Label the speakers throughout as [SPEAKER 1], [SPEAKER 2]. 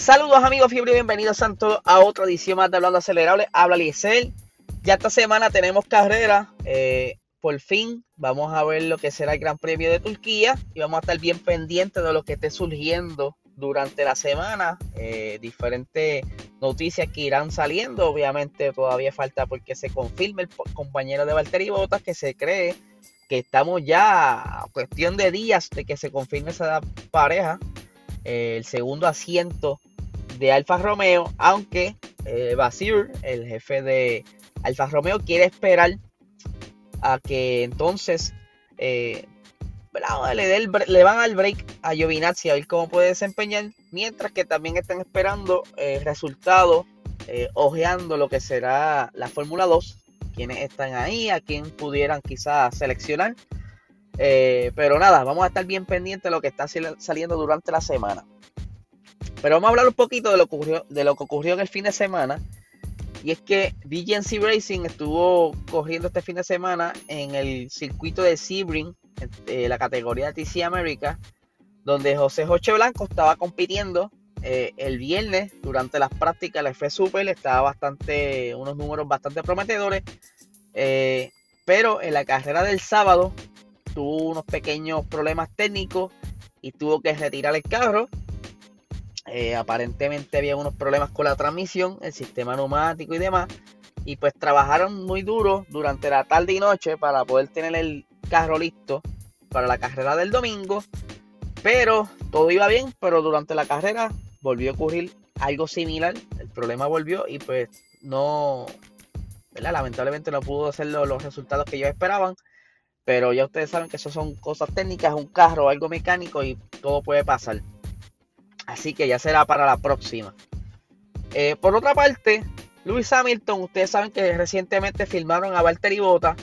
[SPEAKER 1] Saludos amigos fiebre, bienvenidos a a otra edición más de Hablando Acelerable. Habla Liesel. Ya esta semana tenemos carrera. Eh, por fin vamos a ver lo que será el Gran Premio de Turquía y vamos a estar bien pendientes de lo que esté surgiendo durante la semana. Eh, diferentes noticias que irán saliendo. Obviamente todavía falta porque se confirme el compañero de Valtteri Bottas que se cree que estamos ya a cuestión de días de que se confirme esa pareja. Eh, el segundo asiento de Alfa Romeo, aunque eh, Basir, el jefe de Alfa Romeo, quiere esperar a que entonces eh, le, le, van al break a Giovinazzi a ver cómo puede desempeñar, mientras que también están esperando el resultado, eh, ojeando lo que será la Fórmula 2, quienes están ahí, a quién pudieran quizás seleccionar. Eh, pero nada, vamos a estar bien pendientes de lo que está saliendo durante la semana. Pero vamos a hablar un poquito de lo, que ocurrió, de lo que ocurrió en el fin de semana. Y es que DGNC Racing estuvo corriendo este fin de semana en el circuito de Sebring, eh, la categoría de TC América, donde José Joche Blanco estaba compitiendo eh, el viernes durante las prácticas. La F Super estaba bastante, unos números bastante prometedores. Eh, pero en la carrera del sábado tuvo unos pequeños problemas técnicos y tuvo que retirar el carro eh, aparentemente había unos problemas con la transmisión, el sistema neumático y demás. Y pues trabajaron muy duro durante la tarde y noche para poder tener el carro listo para la carrera del domingo. Pero todo iba bien, pero durante la carrera volvió a ocurrir algo similar. El problema volvió y pues no, lamentablemente no pudo hacer los resultados que ellos esperaban. Pero ya ustedes saben que eso son cosas técnicas, un carro, algo mecánico y todo puede pasar. Así que ya será para la próxima. Eh, por otra parte, Lewis Hamilton, ustedes saben que recientemente filmaron a Valtteri Bota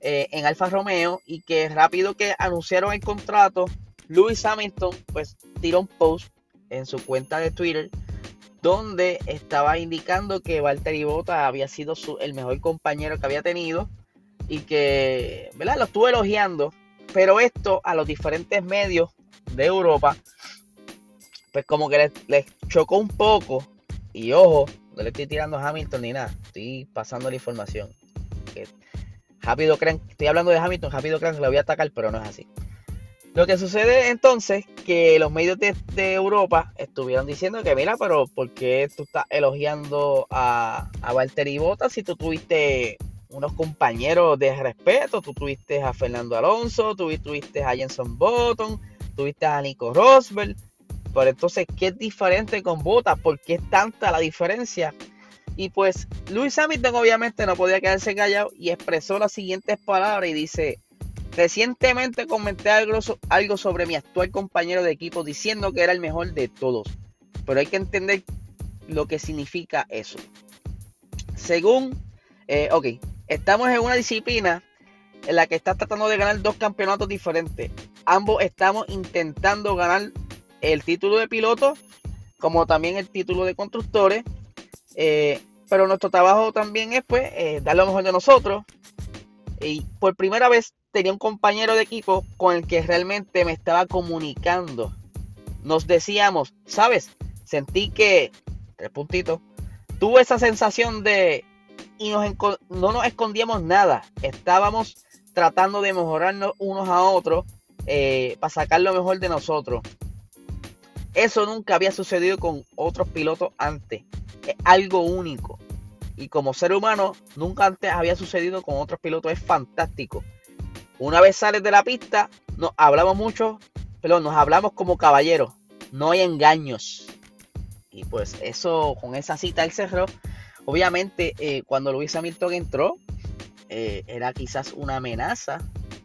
[SPEAKER 1] eh, en Alfa Romeo y que rápido que anunciaron el contrato, Lewis Hamilton pues tiró un post en su cuenta de Twitter donde estaba indicando que Valtteri Bota había sido el mejor compañero que había tenido y que, ¿verdad? Lo estuvo elogiando, pero esto a los diferentes medios de Europa pues como que les, chocó un poco. Y ojo, no le estoy tirando a Hamilton ni nada, estoy pasando la información. Que rápido estoy hablando de Hamilton, rápido creen que lo voy a atacar, pero no es así. Lo que sucede entonces que los medios de, Europa estuvieron diciendo que mira, pero ¿por qué tú estás elogiando a, a Valtteri Bottas si tú tuviste unos compañeros de respeto? Tú tuviste a Fernando Alonso, tú tuviste a Jenson Button, tuviste a Nico Rosberg, pero entonces, ¿qué es diferente con Bottas? ¿Por qué es tanta la diferencia? Y pues Luis Hamilton obviamente no podía quedarse callado y expresó las siguientes palabras y dice, recientemente comenté algo, sobre mi actual compañero de equipo diciendo que era el mejor de todos, pero hay que entender lo que significa eso. Según, eh, ok, estamos en una disciplina en la que está tratando de ganar dos campeonatos diferentes. Ambos estamos intentando ganar el título de piloto como también el título de constructores. Eh, pero nuestro trabajo también es pues eh, dar lo mejor de nosotros. Y por primera vez tenía un compañero de equipo con el que realmente me estaba comunicando. Nos decíamos, ¿sabes? Sentí que, tres puntitos, tuve esa sensación de, y nos, no nos escondíamos nada. Estábamos tratando de mejorarnos unos a otros eh, para sacar lo mejor de nosotros. Eso nunca había sucedido con otros pilotos antes. Es algo único. Y como ser humano, nunca antes había sucedido con otros pilotos. Es fantástico. Una vez sales de la pista, nos hablamos mucho, pero nos hablamos como caballeros. No hay engaños. Y pues eso, con esa cita él cerró. Obviamente, eh, cuando Luis Hamilton entró, eh, era quizás una amenaza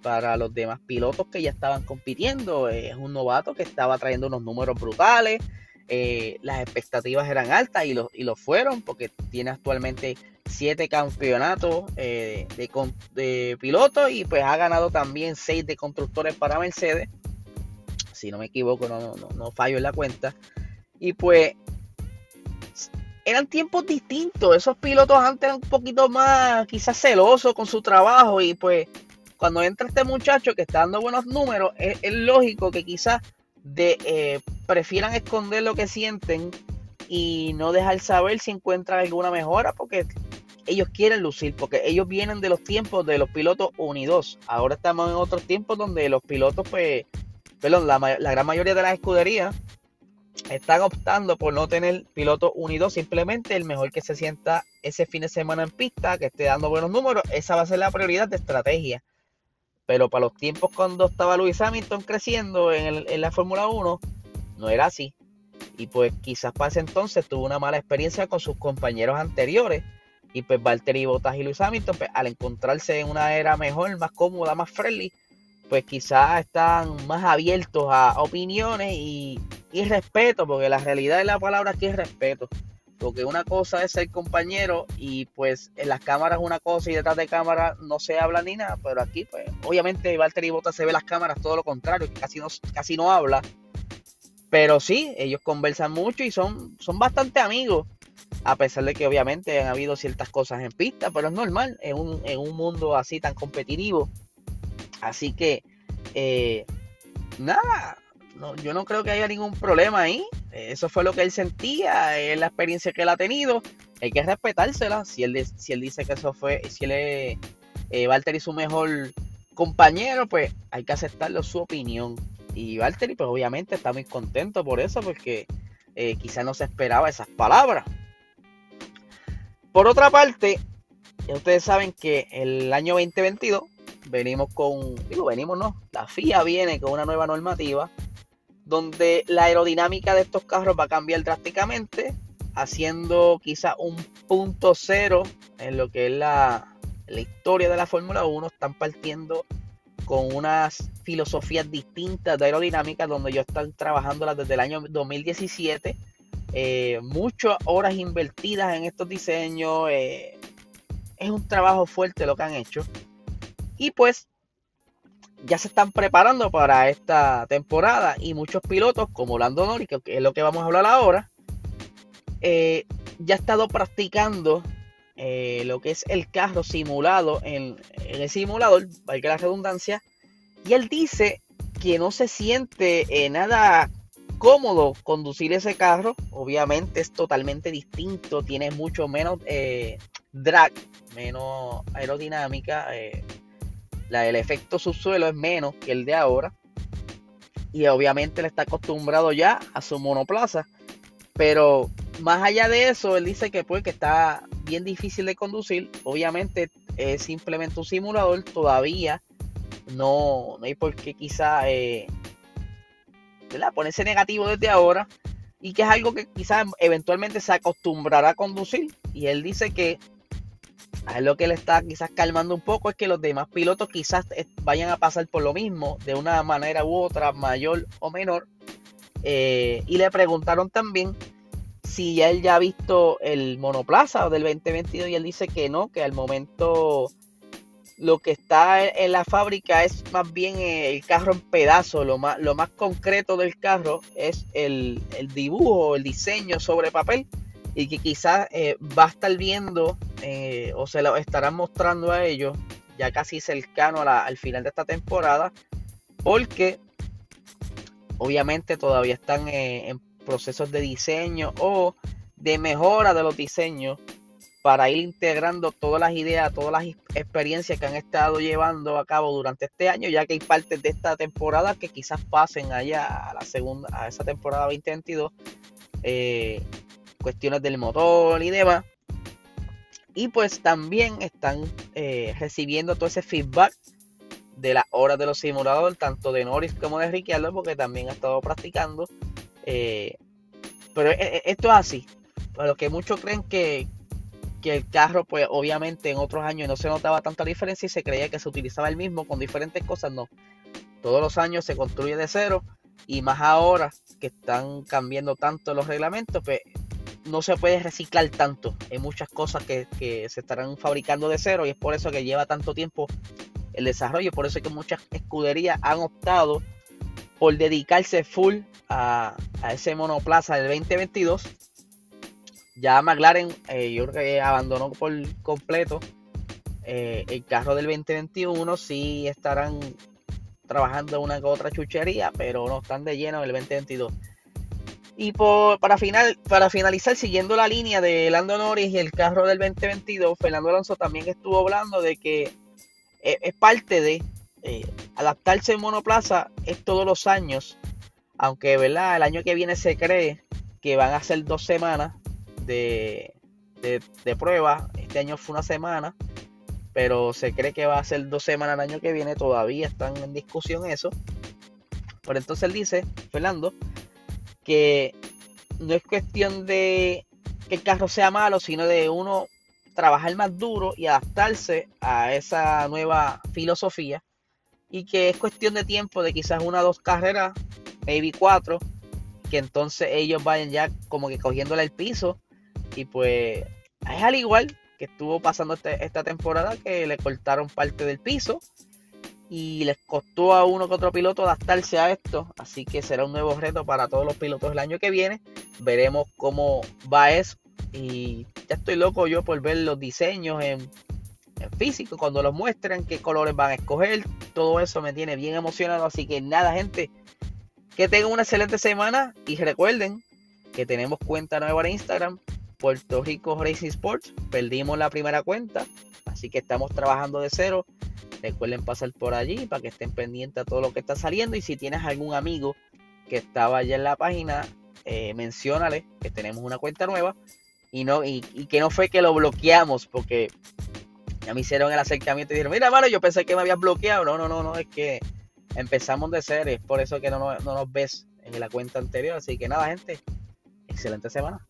[SPEAKER 1] para los demás pilotos que ya estaban compitiendo. Es un novato que estaba trayendo unos números brutales. Eh, las expectativas eran altas y lo, y lo fueron porque tiene actualmente siete campeonatos eh, de, de pilotos y pues ha ganado también seis de constructores para Mercedes. Si no me equivoco, no, no, no fallo en la cuenta. Y pues eran tiempos distintos. Esos pilotos antes eran un poquito más quizás celosos con su trabajo y pues cuando entra este muchacho que está dando buenos números, es, lógico que quizás de, eh, prefieran esconder lo que sienten y no dejar saber si encuentran alguna mejora porque ellos quieren lucir, porque ellos vienen de los tiempos de los pilotos unidos. Ahora estamos en otros tiempos donde los pilotos, pues, perdón, la, la gran mayoría de las escuderías están optando por no tener pilotos unidos, simplemente el mejor que se sienta ese fin de semana en pista, que esté dando buenos números, esa va a ser la prioridad de estrategia. Pero para los tiempos cuando estaba Luis Hamilton creciendo en, en la Fórmula 1, no era así. Y pues quizás para ese entonces tuvo una mala experiencia con sus compañeros anteriores. Y pues Valtteri Bottas y Luis Hamilton, pues, al encontrarse en una era mejor, más cómoda, más friendly, pues quizás están más abiertos a opiniones y, y respeto, porque la realidad de la palabra aquí es respeto. Porque una cosa es ser compañero y pues en las cámaras una cosa y detrás de cámara no se habla ni nada, pero aquí pues obviamente Valtteri Bottas se ve las cámaras todo lo contrario, casi no, casi no habla pero sí, ellos conversan mucho y son, son bastante amigos. A pesar de que obviamente han habido ciertas cosas en pista, pero es normal en un, en un mundo así tan competitivo. Así que, eh, nada, yo no creo que haya ningún problema ahí. Eso fue lo que él sentía, es la experiencia que él ha tenido. Hay que respetársela. Si él, si él dice que eso fue, si él es eh, su mejor compañero, pues hay que aceptarlo su opinión. Y Valtteri, pues obviamente está muy contento por eso, porque eh, quizás no se esperaba esas palabras. Por otra parte, ustedes saben que el año 2022 venimos con, digo, venimos no, la FIA viene con una nueva normativa donde la aerodinámica de estos carros va a cambiar drásticamente, haciendo quizás un punto cero en lo que es la, historia de la Fórmula 1. Están partiendo con unas filosofías distintas de aerodinámica donde yo están trabajando desde el año 2017. Eh, muchas horas invertidas en estos diseños. Eh, es un trabajo fuerte lo que han hecho. Y pues ya se están preparando para esta temporada y muchos pilotos como Lando Norris, que es lo que vamos a hablar ahora, eh, ya ha estado practicando eh, lo que es el carro simulado en, el simulador, valga la redundancia, y él dice que no se siente eh, nada cómodo conducir ese carro, obviamente es totalmente distinto, tiene mucho menos drag, menos aerodinámica, la, el efecto subsuelo es menos que el de ahora, y obviamente le está acostumbrado ya a su monoplaza, pero más allá de eso, él dice que pues que está bien difícil de conducir. Obviamente es simplemente un simulador, todavía no, no hay por qué quizá eh, ponerse negativo desde ahora. Y que es algo que quizás eventualmente se acostumbrará a conducir. Y él dice que a lo que le está quizás calmando un poco es que los demás pilotos quizás vayan a pasar por lo mismo de una manera u otra, mayor o menor. Eh, y le preguntaron también si él ya ha visto el monoplaza del 2022 y él dice que no, que al momento lo que está en la fábrica es más bien el carro en pedazos, lo más, lo más concreto del carro es el, dibujo, el diseño sobre papel y que quizás eh, va a estar viendo eh, o se lo estarán mostrando a ellos ya casi cercano al final de esta temporada porque obviamente todavía están eh, en procesos de diseño o de mejora de los diseños para ir integrando todas las ideas, todas las experiencias que han estado llevando a cabo durante este año, ya que hay partes de esta temporada que quizás pasen allá a la segunda, a esa temporada 2022, eh, cuestiones del motor y demás. Y pues también están eh, recibiendo todo ese feedback de las horas de los simuladores, tanto de Norris como de Ricciardo, porque también ha estado practicando eh, pero e, e, esto es así. Para los que muchos creen que, el carro, pues obviamente en otros años no se notaba tanta diferencia y se creía que se utilizaba el mismo con diferentes cosas, no. Todos los años se construye de cero y más ahora que están cambiando tanto los reglamentos, pues no se puede reciclar tanto. Hay muchas cosas que, se estarán fabricando de cero y es por eso que lleva tanto tiempo el desarrollo. Por eso es que muchas escuderías han optado por dedicarse full a, ese monoplaza del 2022. Ya McLaren, eh, yo creo que abandonó por completo eh, el carro del 2021. Sí estarán trabajando una que otra chuchería, pero no están de lleno en el 2022. Y por, para, final, para finalizar, siguiendo la línea de Lando Norris y el carro del 2022, Fernando Alonso también estuvo hablando de que es, parte de eh, adaptarse en monoplaza, es todos los años, aunque ¿verdad? el año que viene se cree que van a ser dos semanas de, de, prueba, este año fue una semana, pero se cree que va a ser dos semanas el año que viene, todavía están en discusión eso. Pero entonces dice, Fernando, que no es cuestión de que el carro sea malo, sino de uno trabajar más duro y adaptarse a esa nueva filosofía. Y que es cuestión de tiempo, de quizás una o dos carreras, maybe cuatro, que entonces ellos vayan ya como que cogiéndole el piso. Y pues es al igual que estuvo pasando este, esta temporada que le cortaron parte del piso y les costó a uno que otro piloto adaptarse a esto, así que será un nuevo reto para todos los pilotos el año que viene. Veremos cómo va eso. Y ya estoy loco yo por ver los diseños en, físico, cuando los muestren, qué colores van a escoger, todo eso me tiene bien emocionado, así que nada gente, que tengan una excelente semana y recuerden que tenemos cuenta nueva en Instagram, Puerto Rico Racing Sports, perdimos la primera cuenta, así que estamos trabajando de cero Recuerden pasar por allí para que estén pendientes a todo lo que está saliendo. Y si tienes algún amigo que estaba allá en la página, eh, que tenemos una cuenta nueva. Y, no, y, que no fue que lo bloqueamos, porque ya me hicieron el acercamiento y dijeron, mira, mano, yo pensé que me habías bloqueado. No, no, no, no, es que empezamos de ser, es por eso que no, no nos ves en la cuenta anterior. Así que nada, gente, excelente semana.